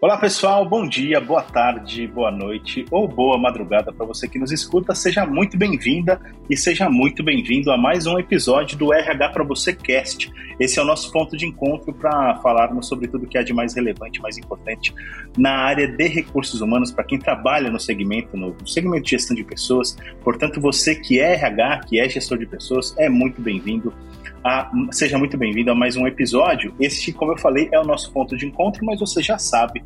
Olá pessoal, bom dia, boa tarde, boa noite ou boa madrugada para você que nos escuta. Seja muito bem-vinda e seja muito bem-vindo a mais um episódio do RH para você Cast. Esse é o nosso ponto de encontro para falarmos sobre tudo que é de mais relevante, mais importante na área de recursos humanos para quem trabalha no segmento, no segmento de gestão de pessoas. Portanto, você que é RH, que é gestor de pessoas, é muito bem-vindo a, seja muito bem-vindo a mais um episódio. Este, como eu falei, é o nosso ponto de encontro, mas você já sabe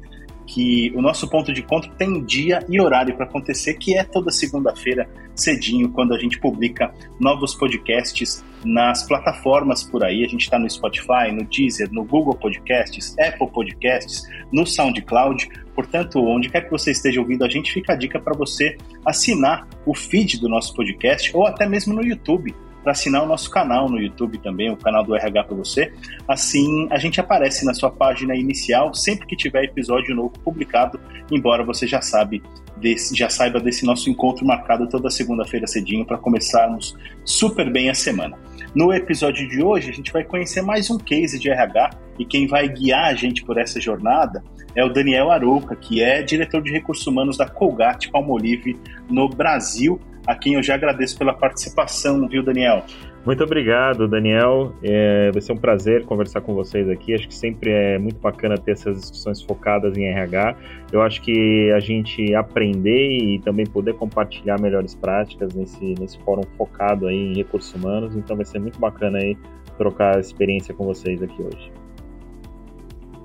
que o nosso ponto de encontro tem dia e horário para acontecer, que é toda segunda-feira, cedinho, quando a gente publica novos podcasts nas plataformas por aí. A gente está no Spotify, no Deezer, no Google Podcasts, Apple Podcasts, no SoundCloud. Portanto, onde quer que você esteja ouvindo a gente, fica a dica para você assinar o feed do nosso podcast ou até mesmo no YouTube para assinar o nosso canal no YouTube também, o canal do RH para você. Assim, a gente aparece na sua página inicial sempre que tiver episódio novo publicado, embora você já sabe desse, já saiba desse nosso encontro marcado toda segunda-feira cedinho para começarmos super bem a semana. No episódio de hoje, a gente vai conhecer mais um case de RH e quem vai guiar a gente por essa jornada é o Daniel Arouca, que é diretor de recursos humanos da Colgate Palmolive no Brasil a quem eu já agradeço pela participação, viu, Daniel? Muito obrigado, Daniel. É, vai ser um prazer conversar com vocês aqui. Acho que sempre é muito bacana ter essas discussões focadas em RH. Eu acho que a gente aprender e também poder compartilhar melhores práticas nesse, nesse fórum focado aí em recursos humanos. Então vai ser muito bacana aí trocar experiência com vocês aqui hoje.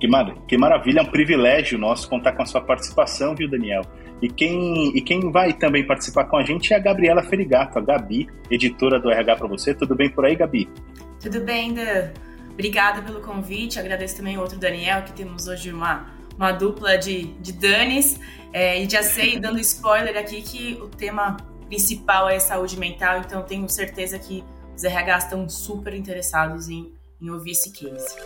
Que, mar que maravilha, é um privilégio nosso contar com a sua participação, viu, Daniel? E quem, e quem vai também participar com a gente é a Gabriela Ferigato, a Gabi, editora do RH para você. Tudo bem por aí, Gabi? Tudo bem, Dan. Obrigada pelo convite. Agradeço também ao outro Daniel, que temos hoje uma, uma dupla de, de Danis. É, e já sei, dando spoiler aqui, que o tema principal é saúde mental, então tenho certeza que os RH estão super interessados em, em ouvir esse case.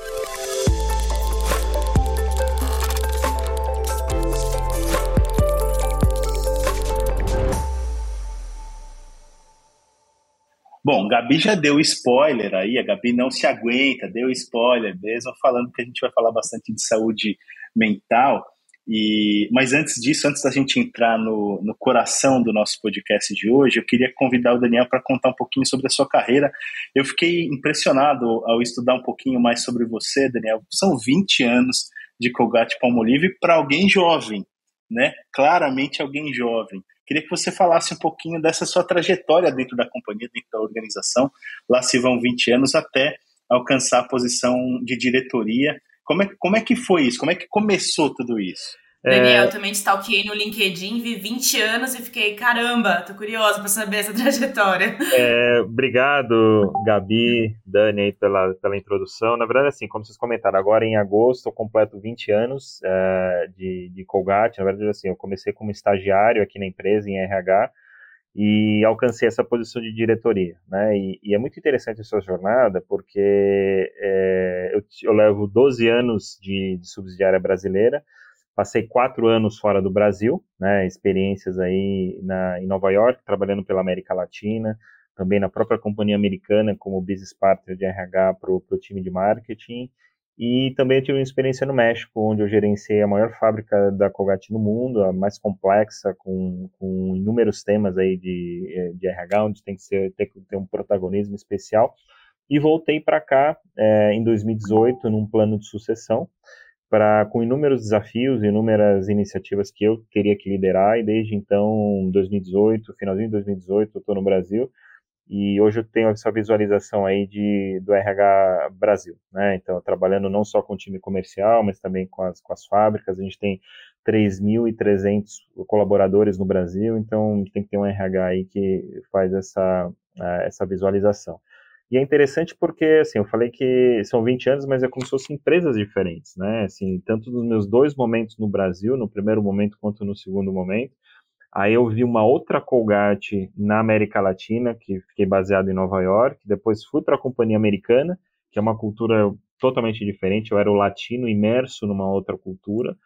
Bom, Gabi já deu spoiler aí, a Gabi não se aguenta, deu spoiler mesmo, falando que a gente vai falar bastante de saúde mental. E, mas antes disso, antes da gente entrar no, no coração do nosso podcast de hoje, eu queria convidar o Daniel para contar um pouquinho sobre a sua carreira. Eu fiquei impressionado ao estudar um pouquinho mais sobre você, Daniel. São 20 anos de Colgate Palmolive para alguém jovem, né? Claramente alguém jovem. Queria que você falasse um pouquinho dessa sua trajetória dentro da companhia, dentro da organização. Lá se vão 20 anos até alcançar a posição de diretoria. Como é, como é que foi isso? Como é que começou tudo isso? Daniel, é... também stalkeei no LinkedIn, vi 20 anos e fiquei, caramba, tô curiosa para saber essa trajetória. É, obrigado, Gabi, Dani, pela, pela introdução. Na verdade, assim, como vocês comentaram, agora em agosto eu completo 20 anos é, de, de Colgate. Na verdade, assim, eu comecei como estagiário aqui na empresa, em RH, e alcancei essa posição de diretoria, né? E, e é muito interessante essa jornada, porque é, eu, eu levo 12 anos de, de subsidiária brasileira, Passei quatro anos fora do Brasil, né, experiências aí na, em Nova York, trabalhando pela América Latina, também na própria companhia americana como business partner de RH para o time de marketing, e também tive uma experiência no México, onde eu gerenciei a maior fábrica da Colgate no mundo, a mais complexa, com, com inúmeros temas aí de, de RH, onde tem que, ser, tem que ter um protagonismo especial. E voltei para cá é, em 2018, num plano de sucessão, com inúmeros desafios, inúmeras iniciativas que eu teria que liderar e desde então, 2018, finalzinho de 2018, eu estou no Brasil e hoje eu tenho essa visualização aí de, do RH Brasil, né? Então, trabalhando não só com o time comercial, mas também com as, com as fábricas, a gente tem 3.300 colaboradores no Brasil, então tem que ter um RH aí que faz essa, essa visualização. E é interessante porque, assim, eu falei que são 20 anos, mas é como se fossem empresas diferentes, né? Assim, tanto nos meus dois momentos no Brasil, no primeiro momento quanto no segundo momento. Aí eu vi uma outra Colgate na América Latina, que fiquei baseado em Nova York. Depois fui para a companhia americana, que é uma cultura totalmente diferente. Eu era o latino imerso numa outra cultura.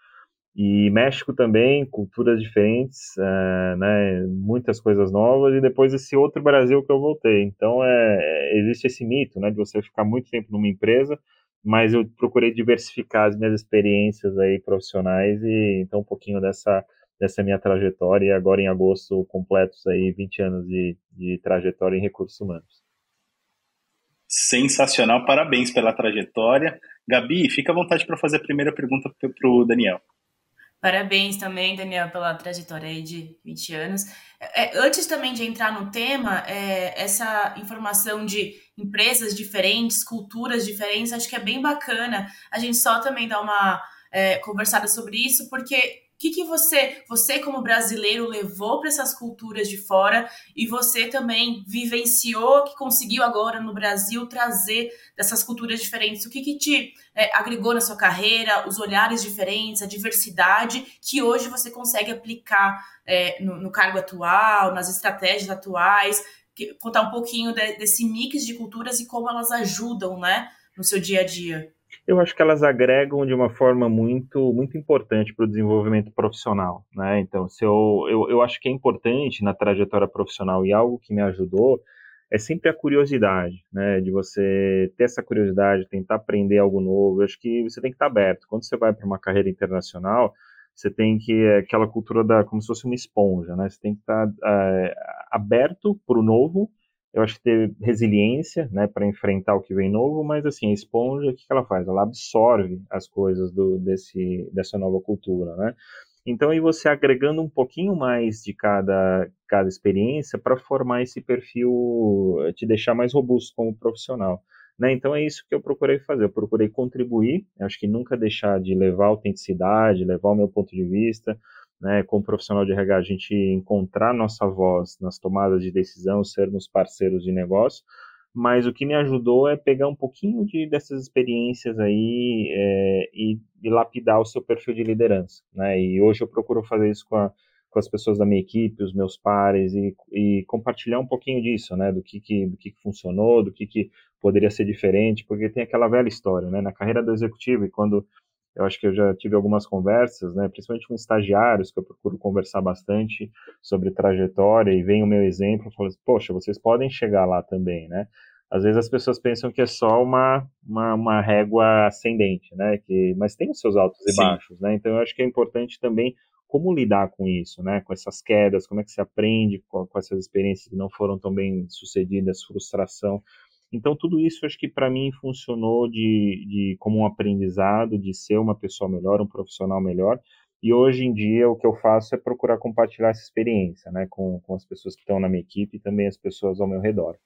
E México também, culturas diferentes, é, né, muitas coisas novas, e depois esse outro Brasil que eu voltei. Então, é, existe esse mito, né, de você ficar muito tempo numa empresa mas eu procurei diversificar as minhas experiências aí profissionais e então um pouquinho dessa dessa minha trajetória e agora em agosto completos aí 20 anos de, de trajetória em recursos humanos. Sensacional, parabéns pela trajetória. Gabi, fica à vontade para fazer a primeira pergunta para o Daniel. Parabéns também, Daniel, pela trajetória aí de 20 anos. É, antes também de entrar no tema, é, essa informação de empresas diferentes, culturas diferentes, acho que é bem bacana a gente só também dar uma é, conversada sobre isso, porque o que, que você, você como brasileiro, levou para essas culturas de fora e você também vivenciou, que conseguiu agora no Brasil trazer dessas culturas diferentes? O que, que te é, agregou na sua carreira, os olhares diferentes, a diversidade que hoje você consegue aplicar é, no, no, cargo atual, nas estratégias atuais? Que, contar um pouquinho de, desse mix de culturas e como elas ajudam né, no seu dia a dia. Eu acho que elas agregam de uma forma muito, muito importante para o desenvolvimento profissional, né? Então, se eu, eu, eu acho que é importante na trajetória profissional e algo que me ajudou é sempre a curiosidade, né? De você ter essa curiosidade, tentar aprender algo novo. Eu acho que você tem que estar aberto. Quando você vai para uma carreira internacional, você tem que é aquela cultura da como se fosse uma esponja, né? Você tem que estar é, aberto para o novo eu acho que ter resiliência, né, para enfrentar o que vem novo, mas assim, a esponja, o que, ela faz? Ela absorve as coisas do, desse, dessa nova cultura, né? Então, e você agregando um pouquinho mais de cada, cada experiência para formar esse perfil, te deixar mais robusto como profissional. Né? Então, é isso que eu procurei fazer. Eu procurei contribuir, acho que nunca deixar de levar autenticidade, levar o meu ponto de vista, né, como profissional de RH, a gente encontrar nossa voz nas tomadas de decisão, sermos parceiros de negócio, mas o que me ajudou é pegar um pouquinho de, dessas experiências aí é, e, e, lapidar o seu perfil de liderança, né, e hoje eu procuro fazer isso com, a, com as pessoas da minha equipe, os meus pares, e, e compartilhar um pouquinho disso, né, do que, que, do que, funcionou, do que, que poderia ser diferente, porque tem aquela velha história, né, na carreira do executivo, e quando eu acho que eu já tive algumas conversas, né, principalmente com estagiários, que eu procuro conversar bastante sobre trajetória, e vem o meu exemplo, falo assim, poxa, vocês podem chegar lá também, né? Às vezes as pessoas pensam que é só uma, uma, uma régua ascendente, né? Que, mas tem os seus altos Sim. e baixos, né? Então eu acho que é importante também como lidar com isso, né? Com essas quedas, como é que se aprende com, com essas experiências que não foram tão bem sucedidas, frustração. Então, tudo isso acho que para mim funcionou de, de, como um aprendizado, de ser uma pessoa melhor, um profissional melhor. E hoje em dia o que eu faço é procurar compartilhar essa experiência né, com, com as pessoas que estão na minha equipe e também as pessoas ao meu redor.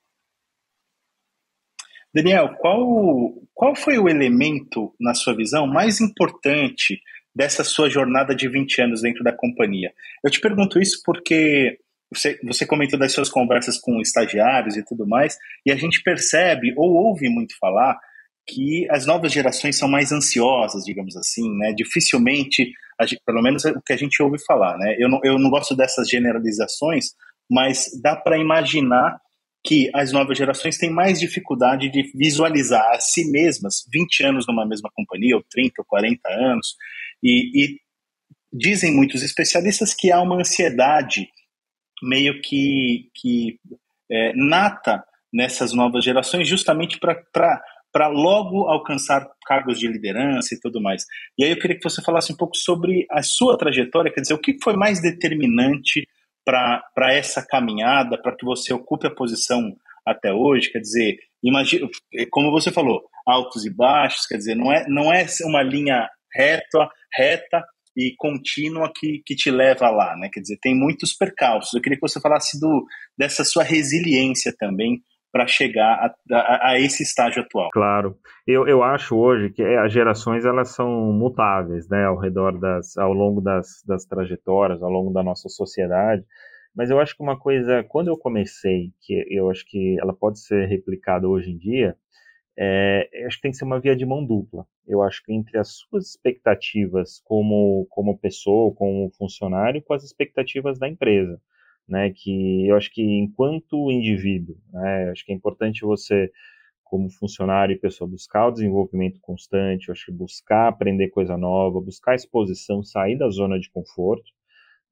Daniel, qual, qual foi o elemento, na sua visão, mais importante dessa sua jornada de 20 anos dentro da companhia? Eu te pergunto isso porque você, você comentou das suas conversas com estagiários e tudo mais, e a gente percebe ou ouve muito falar que as novas gerações são mais ansiosas, digamos assim, né? Dificilmente, pelo menos é o que a gente ouve falar, né? Eu não, eu não gosto dessas generalizações, mas dá para imaginar que as novas gerações têm mais dificuldade de visualizar a si mesmas 20 anos numa mesma companhia, ou 30 ou 40 anos, e, e dizem muitos especialistas que há uma ansiedade meio que, que é, nata nessas novas gerações, justamente para logo alcançar cargos de liderança e tudo mais. E aí eu queria que você falasse um pouco sobre a sua trajetória, quer dizer, o que foi mais determinante para essa caminhada, para que você ocupe a posição até hoje, quer dizer, imagina, como você falou, altos e baixos, quer dizer, não é, não é uma linha reta, reta, e contínua que, que te leva lá, né? Quer dizer, tem muitos percalços. Eu queria que você falasse do, dessa sua resiliência também para chegar a, a, a, esse estágio atual. Claro, eu, eu acho hoje que as gerações elas são mutáveis, né, ao redor das, ao longo das, das trajetórias, ao longo da nossa sociedade. Mas eu acho que uma coisa, quando eu comecei, que eu acho que ela pode ser replicada hoje em dia, é, acho que tem que ser uma via de mão dupla. Eu acho que entre as suas expectativas como, como pessoa, como funcionário, com as expectativas da empresa. Né, que eu acho que enquanto indivíduo, né, acho que é importante você, como funcionário e pessoa, buscar o desenvolvimento constante, eu acho que buscar aprender coisa nova, buscar exposição, sair da zona de conforto,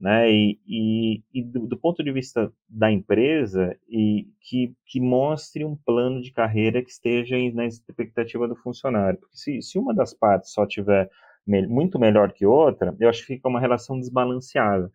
né? E, e, e do, do, ponto de vista da empresa, e que, que mostre um plano de carreira que esteja na expectativa do funcionário. Porque se, se uma das partes só tiver me, muito melhor que outra, eu acho que fica uma relação desbalanceada.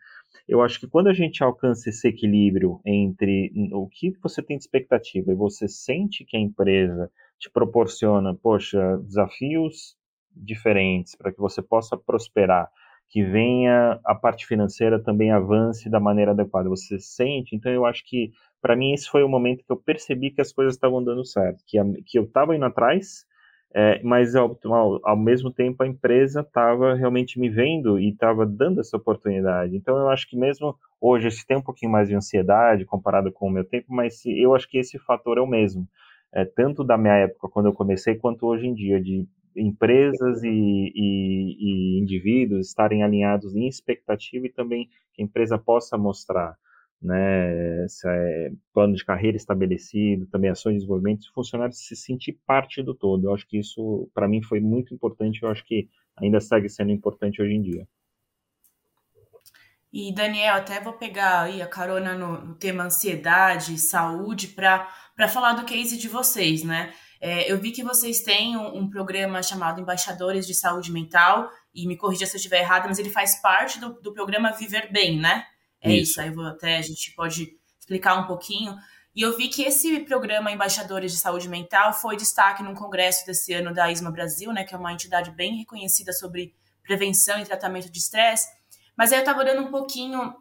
Eu acho que quando a gente alcança esse equilíbrio entre o que você tem de expectativa e você sente que a empresa te proporciona, poxa, desafios diferentes para que você possa prosperar que venha a parte financeira também avance da maneira adequada. Você sente? Então, eu acho que, para mim, esse foi o momento que eu percebi que as coisas estavam dando certo, que, a, que eu estava indo atrás, é, mas ao, ao, ao, mesmo tempo a empresa estava realmente me vendo e estava dando essa oportunidade. Então, eu acho que mesmo hoje, se tem um pouquinho mais de ansiedade comparado com o meu tempo, mas eu acho que esse fator é o mesmo. É, tanto da minha época, quando eu comecei, quanto hoje em dia, de empresas e, e, e, indivíduos estarem alinhados em expectativa e também que a empresa possa mostrar né, é plano de carreira estabelecido, também ações de desenvolvimento, os funcionários se sentir parte do todo. Eu acho que isso, para mim, foi muito importante, eu acho que ainda segue sendo importante hoje em dia. E, Daniel, até vou pegar aí a carona no, no tema ansiedade, saúde, para falar do case de vocês, né? É, eu vi que vocês têm um, um, programa chamado Embaixadores de Saúde Mental, e me corrija se eu estiver errado, mas ele faz parte do, do programa Viver Bem, né? É isso. isso. Aí vou até a gente pode explicar um pouquinho. E eu vi que esse programa Embaixadores de Saúde Mental foi destaque num congresso desse ano da ISMA Brasil, né, que é uma entidade bem reconhecida sobre prevenção e tratamento de estresse. Mas aí eu estava olhando um pouquinho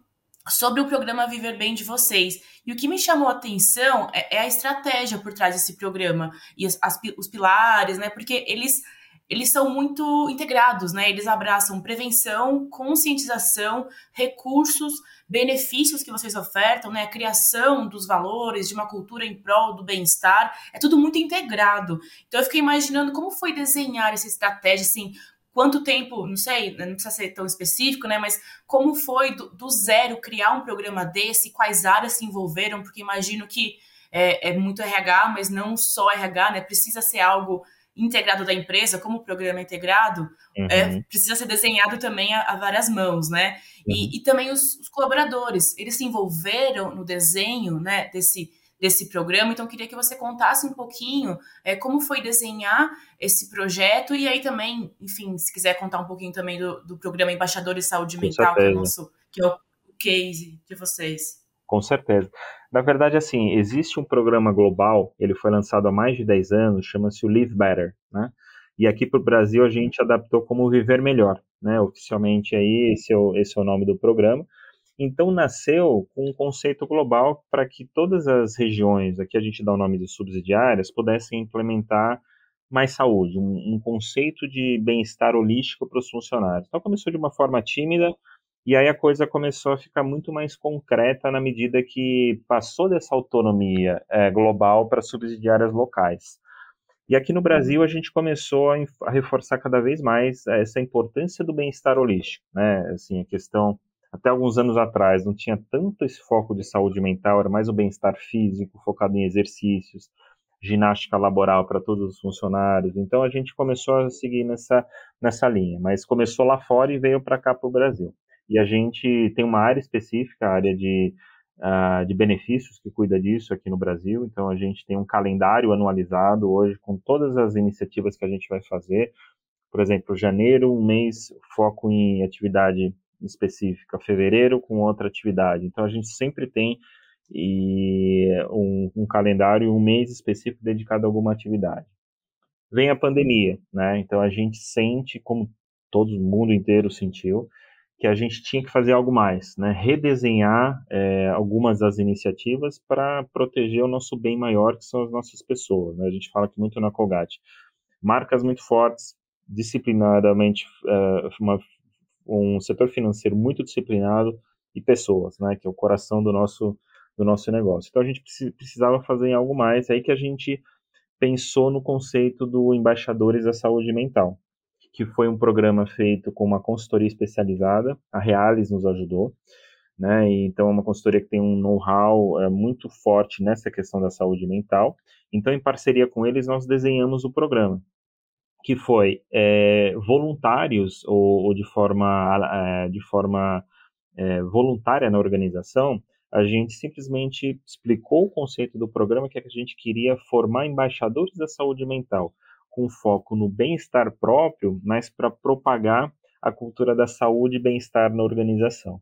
sobre o programa Viver Bem de vocês. E o que me chamou a atenção é, é a estratégia por trás desse programa e as, as, os pilares, né? Porque eles eles são muito integrados, né? Eles abraçam prevenção, conscientização, recursos, benefícios que vocês ofertam, né? A criação dos valores, de uma cultura em prol do bem-estar, é tudo muito integrado. Então eu fiquei imaginando como foi desenhar essa estratégia, assim, quanto tempo, não sei, não precisa ser tão específico, né? Mas como foi do, do zero criar um programa desse, quais áreas se envolveram, porque imagino que é, é, muito RH, mas não só RH, né? Precisa ser algo integrado da empresa, como o programa é integrado, uhum. é, precisa ser desenhado também a, a várias mãos, né? Uhum. E, e, também os, os, colaboradores, eles se envolveram no desenho, né, desse desse programa. Então, queria que você contasse um pouquinho é, como foi desenhar esse projeto e aí também, enfim, se quiser contar um pouquinho também do, do programa Embaixadores de Saúde Com Mental, que é, o nosso, que é o case de vocês. Com certeza. Na verdade, assim, existe um programa global, ele foi lançado há mais de 10 anos, chama-se o Live Better, né? E aqui para o Brasil a gente adaptou como Viver Melhor, né? Oficialmente aí esse é o, esse é o nome do programa. Então nasceu um conceito global para que todas as regiões, aqui a gente dá o nome de subsidiárias, pudessem implementar mais saúde, um, um conceito de bem-estar holístico para os funcionários. Então começou de uma forma tímida e aí a coisa começou a ficar muito mais concreta na medida que passou dessa autonomia é, global para subsidiárias locais. E aqui no Brasil a gente começou a, reforçar cada vez mais essa importância do bem-estar holístico, né? Assim, a questão até alguns anos atrás não tinha tanto esse foco de saúde mental, era mais o bem-estar físico, focado em exercícios, ginástica laboral para todos os funcionários. Então a gente começou a seguir nessa, nessa linha, mas começou lá fora e veio para cá para o Brasil. E a gente tem uma área específica, a área de, uh, de benefícios, que cuida disso aqui no Brasil. Então a gente tem um calendário anualizado hoje com todas as iniciativas que a gente vai fazer. Por exemplo, janeiro, um mês foco em atividade específica, fevereiro com outra atividade. Então a gente sempre tem e um, um calendário, um mês específico dedicado a alguma atividade. Vem a pandemia, né? Então a gente sente, como todo mundo inteiro sentiu, que a gente tinha que fazer algo mais, né? Redesenhar é, algumas das iniciativas para proteger o nosso bem maior, que são as nossas pessoas. Né? A gente fala aqui muito na Colgate. Marcas muito fortes, disciplinadamente, é, uma um setor financeiro muito disciplinado e pessoas, né, que é o coração do nosso do nosso negócio. Então a gente precisava fazer algo mais, é aí que a gente pensou no conceito do embaixadores da saúde mental, que foi um programa feito com uma consultoria especializada, a Realis nos ajudou, né? Então é uma consultoria que tem um know-how é, muito forte nessa questão da saúde mental. Então em parceria com eles nós desenhamos o programa que foi é, voluntários ou, ou, de forma, é, de forma é, voluntária na organização, a gente simplesmente explicou o conceito do programa que, é que a gente queria formar embaixadores da saúde mental, com foco no bem-estar próprio, mas para propagar a cultura da saúde e bem-estar na organização.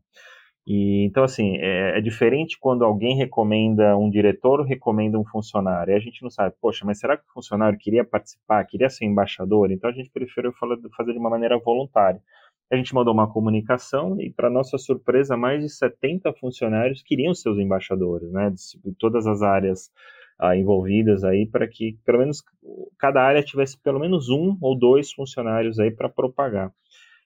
E, então, assim, é, é, diferente quando alguém recomenda um diretor ou recomenda um funcionário. E a gente não sabe, poxa, mas será que o funcionário queria participar, queria ser embaixador? Então a gente preferiu fazer de uma maneira voluntária. A gente mandou uma comunicação e, para nossa surpresa, mais de 70 funcionários queriam ser os embaixadores, né, de todas as áreas ah, envolvidas aí, para que pelo menos cada área tivesse pelo menos um ou dois funcionários aí para propagar.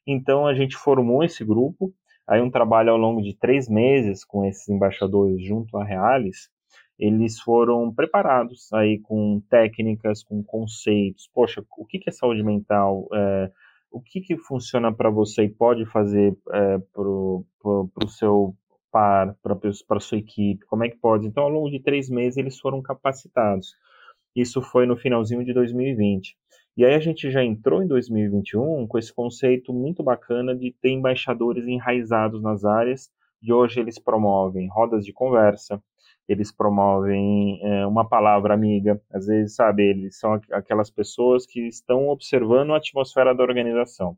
Então a gente formou esse grupo, aí um trabalho ao longo de três meses com esses embaixadores junto à Reales, eles foram preparados aí com técnicas, com conceitos. Poxa, o que é saúde mental? É, o que, que funciona para você e pode fazer é, para o seu par, para a sua equipe? Como é que pode? Então, ao longo de três meses, eles foram capacitados. Isso foi no finalzinho de 2020. E aí a gente já entrou em 2021 com esse conceito muito bacana de ter embaixadores enraizados nas áreas, e hoje eles promovem rodas de conversa, eles promovem é, uma palavra amiga, às vezes, sabe, eles são aquelas pessoas que estão observando a atmosfera da organização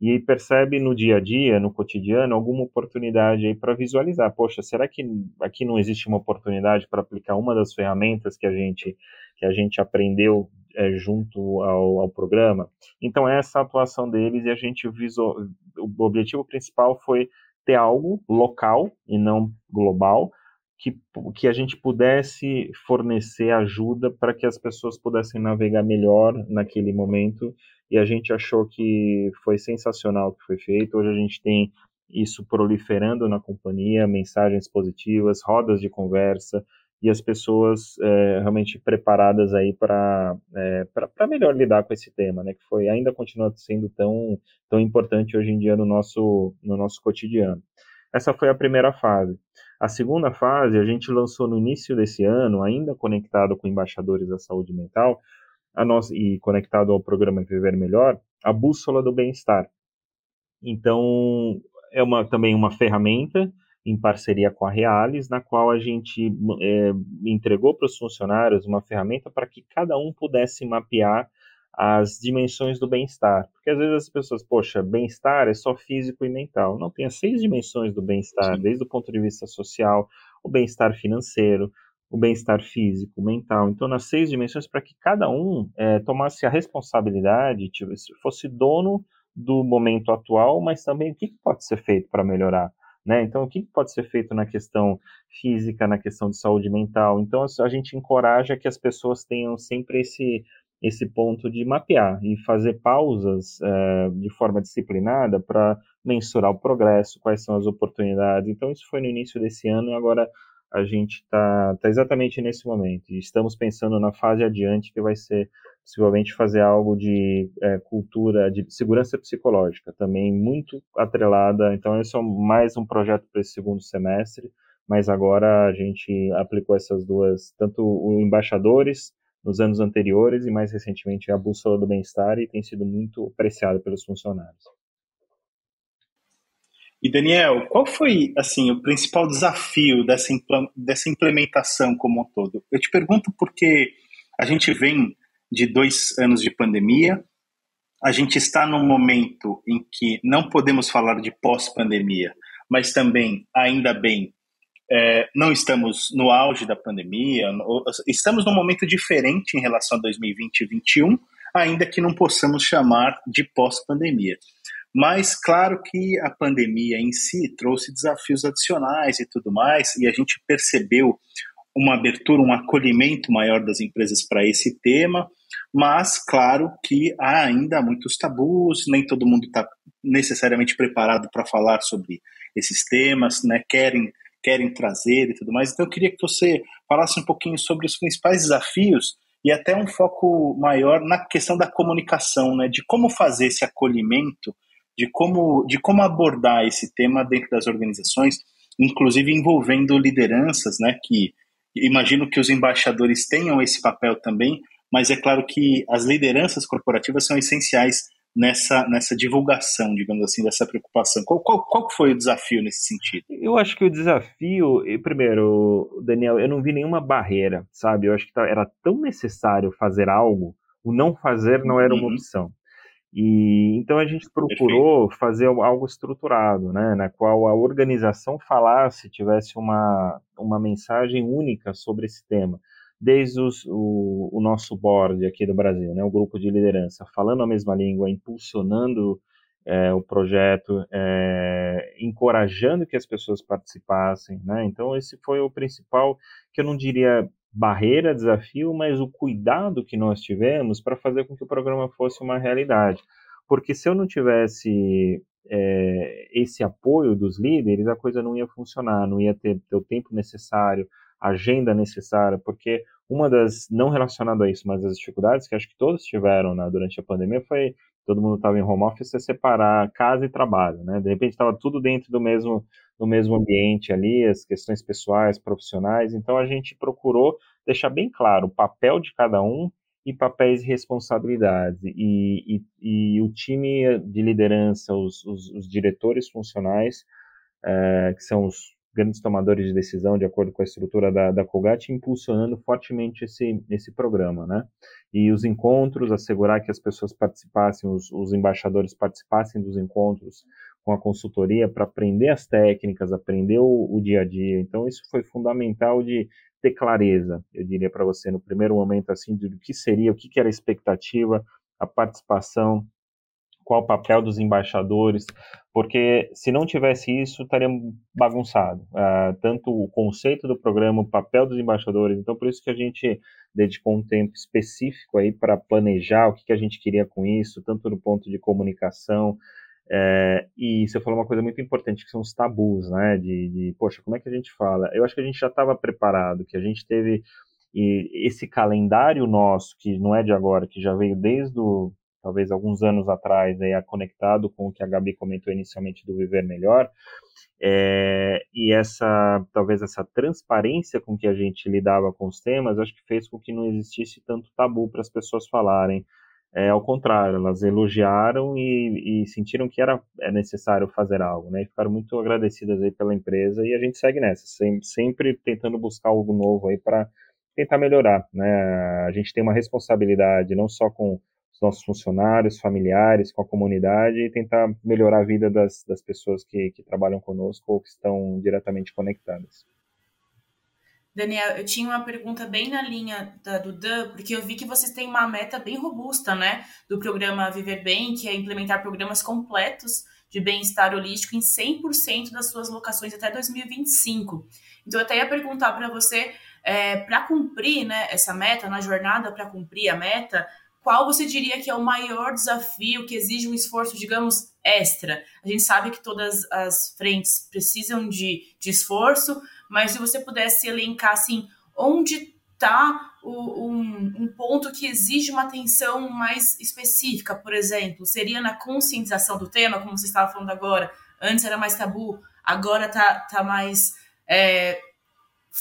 e percebe no dia a dia, no cotidiano, alguma oportunidade aí para visualizar. Poxa, será que aqui não existe uma oportunidade para aplicar uma das ferramentas que a gente que a gente aprendeu é, junto ao, ao, programa? Então essa atuação deles e a gente visou, o objetivo principal foi ter algo local e não global que, que a gente pudesse fornecer ajuda para que as pessoas pudessem navegar melhor naquele momento. E a gente achou que foi sensacional o que foi feito. Hoje a gente tem isso proliferando na companhia, mensagens positivas, rodas de conversa e as pessoas é, realmente preparadas aí para é, para melhor lidar com esse tema, né? Que foi ainda continua sendo tão tão importante hoje em dia no nosso no nosso cotidiano. Essa foi a primeira fase. A segunda fase a gente lançou no início desse ano, ainda conectado com embaixadores da saúde mental, a nossa, e conectado ao programa Viver Melhor, a bússola do bem-estar. Então, é uma, também uma ferramenta em parceria com a Reales, na qual a gente é, entregou para os funcionários uma ferramenta para que cada um pudesse mapear as dimensões do bem-estar. Porque às vezes as pessoas, poxa, bem-estar é só físico e mental. Não, tem as seis dimensões do bem-estar, desde o ponto de vista social, o bem-estar financeiro, o bem-estar físico, mental. Então, nas seis dimensões, para que cada um é, tomasse a responsabilidade, fosse dono do momento atual, mas também o que pode ser feito para melhorar. Né? Então, o que pode ser feito na questão física, na questão de saúde mental? Então, a gente encoraja que as pessoas tenham sempre esse esse ponto de mapear e fazer pausas é, de forma disciplinada para mensurar o progresso, quais são as oportunidades. Então, isso foi no início desse ano e agora a gente está tá exatamente nesse momento. E estamos pensando na fase adiante, que vai ser possivelmente fazer algo de é, cultura, de segurança psicológica, também muito atrelada. Então, esse é mais um projeto para esse segundo semestre, mas agora a gente aplicou essas duas, tanto o embaixadores nos anos anteriores e mais recentemente a bússola do bem-estar e tem sido muito apreciado pelos funcionários. E Daniel, qual foi assim o principal desafio dessa, dessa implementação como um todo? Eu te pergunto porque a gente vem de dois anos de pandemia, a gente está num momento em que não podemos falar de pós-pandemia, mas também, ainda bem, é, não estamos no auge da pandemia, estamos num momento diferente em relação a 2020 e 2021, ainda que não possamos chamar de pós-pandemia. Mas, claro que a pandemia em si trouxe desafios adicionais e tudo mais, e a gente percebeu uma abertura, um acolhimento maior das empresas para esse tema, mas, claro que há ainda muitos tabus, nem todo mundo está necessariamente preparado para falar sobre esses temas, né? querem querem trazer e tudo mais. Então eu queria que você falasse um pouquinho sobre os principais desafios e até um foco maior na questão da comunicação, né, de como fazer esse acolhimento, de como, de como abordar esse tema dentro das organizações, inclusive envolvendo lideranças, né, que imagino que os embaixadores tenham esse papel também, mas é claro que as lideranças corporativas são essenciais nessa, nessa divulgação, digamos assim, dessa preocupação? Qual, qual, qual foi o desafio nesse sentido? Eu acho que o desafio, primeiro, Daniel, eu não vi nenhuma barreira, sabe? Eu acho que tá, era tão necessário fazer algo, o não fazer não era uma uhum. opção. E então a gente procurou Perfeito. fazer algo estruturado, né, na qual a organização falasse, tivesse uma, uma mensagem única sobre esse tema desde os, o, o, nosso board aqui do Brasil, né, o grupo de liderança, falando a mesma língua, impulsionando é, o projeto, é, encorajando que as pessoas participassem, né? Então esse foi o principal, que eu não diria barreira, desafio, mas o cuidado que nós tivemos para fazer com que o programa fosse uma realidade. Porque se eu não tivesse é, esse apoio dos líderes, a coisa não ia funcionar, não ia ter, ter o tempo necessário, agenda necessária, porque uma das, não relacionado a isso, mas as dificuldades que acho que todos tiveram né, durante a pandemia foi, todo mundo estava em home office, é separar casa e trabalho, né? De repente estava tudo dentro do mesmo, do mesmo ambiente ali, as questões pessoais, profissionais, então a gente procurou deixar bem claro o papel de cada um e papéis e responsabilidades. E, e, e o time de liderança, os, os, os diretores funcionais, é, que são os grandes tomadores de decisão, de acordo com a estrutura da, da Colgate, impulsionando fortemente esse, esse programa, né? E os encontros, assegurar que as pessoas participassem, os, os embaixadores participassem dos encontros com a consultoria para aprender as técnicas, aprender o, o, dia a dia. Então, isso foi fundamental de ter clareza, eu diria para você, no primeiro momento, assim, do que seria, o que, que era a expectativa, a participação, qual o papel dos embaixadores, porque se não tivesse isso, estaria bagunçado. Uh, tanto o conceito do programa, o papel dos embaixadores. Então, por isso que a gente dedicou um tempo específico aí para planejar o que, que a gente queria com isso, tanto do ponto de comunicação. É, e você falou uma coisa muito importante, que são os tabus, né? De, de poxa, como é que a gente fala? Eu acho que a gente já estava preparado, que a gente teve e esse calendário nosso, que não é de agora, que já veio desde o talvez alguns anos atrás, aí, conectado com o que a Gabi comentou inicialmente do Viver Melhor, é, e essa, talvez essa transparência com que a gente lidava com os temas, acho que fez com que não existisse tanto tabu para as pessoas falarem. É, ao contrário, elas elogiaram e, e, sentiram que era é necessário fazer algo, né? E ficaram muito agradecidas aí pela empresa e a gente segue nessa, sempre, sempre tentando buscar algo novo aí para tentar melhorar, né? A gente tem uma responsabilidade não só com os nossos funcionários, familiares, com a comunidade e tentar melhorar a vida das, das pessoas que, que trabalham conosco ou que estão diretamente conectadas. Daniel, eu tinha uma pergunta bem na linha da, do Dan, porque eu vi que vocês têm uma meta bem robusta, né, do programa Viver Bem, que é implementar programas completos de bem-estar holístico em 100% das suas locações até 2025. Então, eu até ia perguntar para você, é, para cumprir né, essa meta, na jornada para cumprir a meta, qual você diria que é o maior desafio que exige um esforço, digamos, extra? A gente sabe que todas as frentes precisam de, de esforço, mas se você pudesse elencar assim, onde está um, um, ponto que exige uma atenção mais específica, por exemplo, seria na conscientização do tema, como você estava falando agora. Antes era mais tabu, agora está tá mais é,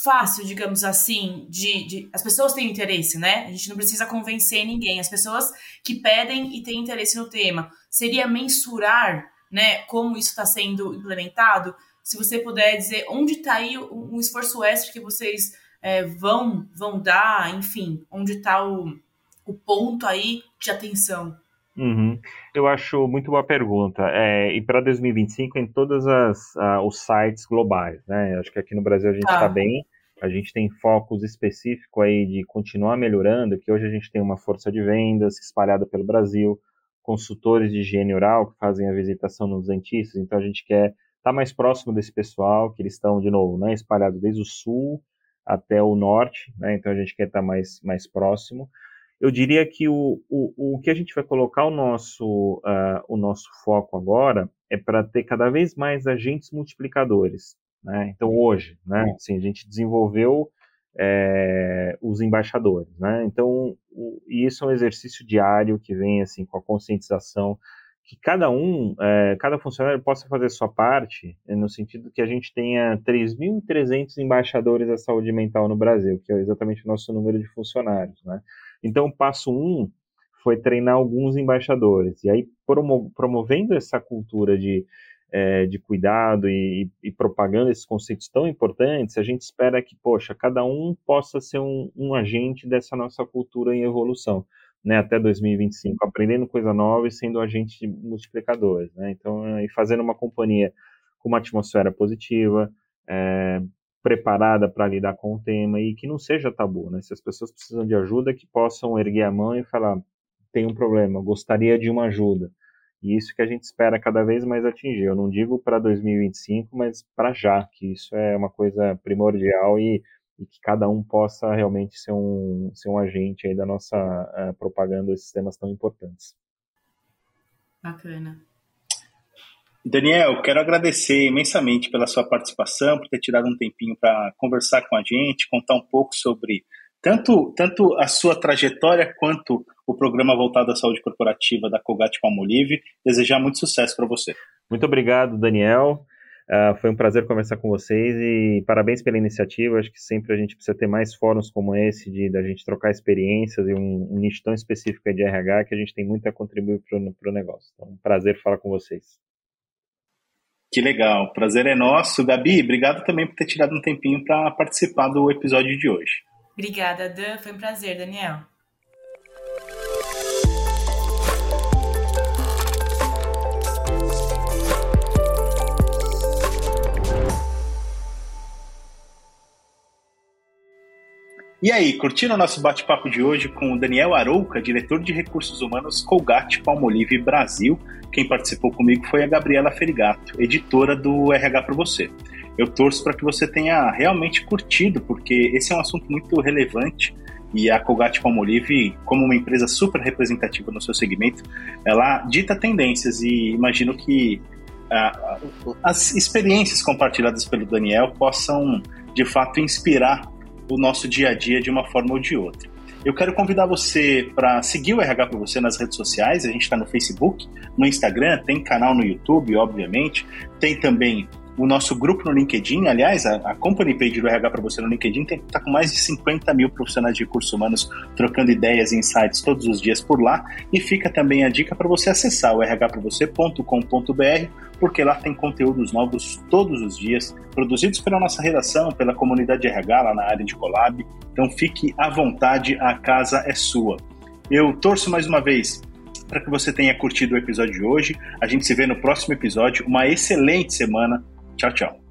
fácil, digamos assim, de, de, As pessoas têm interesse, né? A gente não precisa convencer ninguém. As pessoas que pedem e têm interesse no tema. Seria mensurar, né, como isso está sendo implementado? Se você puder dizer onde está aí um esforço extra que vocês é, vão, vão dar, enfim, onde está o, o ponto aí de atenção. Uhum. Eu acho muito boa pergunta. É, e para 2025 em todos uh, os sites globais, né? Acho que aqui no Brasil a gente está ah. bem. A gente tem focos específicos aí de continuar melhorando, que hoje a gente tem uma força de vendas espalhada pelo Brasil, consultores de higiene oral que fazem a visitação nos dentistas, então a gente quer estar tá mais próximo desse pessoal, que eles estão, de novo, né, espalhados desde o sul até o norte, né, então a gente quer estar tá mais, mais próximo eu diria que o, o, o que a gente vai colocar o nosso, uh, o nosso foco agora é para ter cada vez mais agentes multiplicadores. Né? Então, hoje, né, assim, a gente desenvolveu é, os embaixadores. Né? Então, o, e isso é um exercício diário que vem assim com a conscientização que cada um, é, cada funcionário possa fazer sua parte, no sentido que a gente tenha 3.300 embaixadores da saúde mental no Brasil, que é exatamente o nosso número de funcionários. Né? Então, passo um foi treinar alguns embaixadores. E aí, promovendo essa cultura de, é, de cuidado e, e, propagando esses conceitos tão importantes, a gente espera que, poxa, cada um possa ser um, um agente dessa nossa cultura em evolução. Né, até 2025, aprendendo coisa nova e sendo agente multiplicadores, né? Então, é, e fazendo uma companhia com uma atmosfera positiva, é, preparada para lidar com o tema e que não seja tabu, né? Se as pessoas precisam de ajuda, que possam erguer a mão e falar: tem um problema, gostaria de uma ajuda. E isso que a gente espera cada vez mais atingir. Eu não digo para 2025, mas para já, que isso é uma coisa primordial e, e, que cada um possa realmente ser um, ser um agente aí da nossa uh, propaganda esses temas tão importantes. Bacana. Daniel, quero agradecer imensamente pela sua participação, por ter tirado um tempinho para conversar com a gente, contar um pouco sobre tanto, tanto a sua trajetória quanto o programa voltado à saúde corporativa da Colgate Palmolive. Desejar muito sucesso para você. Muito obrigado, Daniel. Uh, foi um prazer conversar com vocês e parabéns pela iniciativa. Acho que sempre a gente precisa ter mais fóruns como esse, de da gente trocar experiências e um, um nicho tão específico de RH que a gente tem muito a contribuir para o negócio. Então, um prazer falar com vocês. Que legal, prazer é nosso. Gabi, obrigado também por ter tirado um tempinho para participar do episódio de hoje. Obrigada, Dan. Foi um prazer, Daniel. E aí, curtindo o nosso bate-papo de hoje com o Daniel Arouca, diretor de recursos humanos Colgate Palmolive Brasil. Quem participou comigo foi a Gabriela Ferigato, editora do RH para você. Eu torço para que você tenha realmente curtido, porque esse é um assunto muito relevante e a Colgate Palmolive, como uma empresa super representativa no seu segmento, ela dita tendências e imagino que uh, as experiências compartilhadas pelo Daniel possam de fato inspirar o nosso dia a dia de uma forma ou de outra. Eu quero convidar você para seguir o RH para você nas redes sociais. A gente está no Facebook, no Instagram, tem canal no YouTube, obviamente. Tem também o nosso grupo no LinkedIn. Aliás, a, a company page do RH para você no LinkedIn está com mais de 50 mil profissionais de recursos humanos trocando ideias e insights todos os dias por lá. E fica também a dica para você acessar o rhpravocê.com.br, porque lá tem conteúdos novos todos os dias, produzidos pela nossa redação, pela comunidade de RH lá na área de Colab. Então fique à vontade, a casa é sua. Eu torço mais uma vez para que você tenha curtido o episódio de hoje. A gente se vê no próximo episódio. Uma excelente semana Tchau, tchau.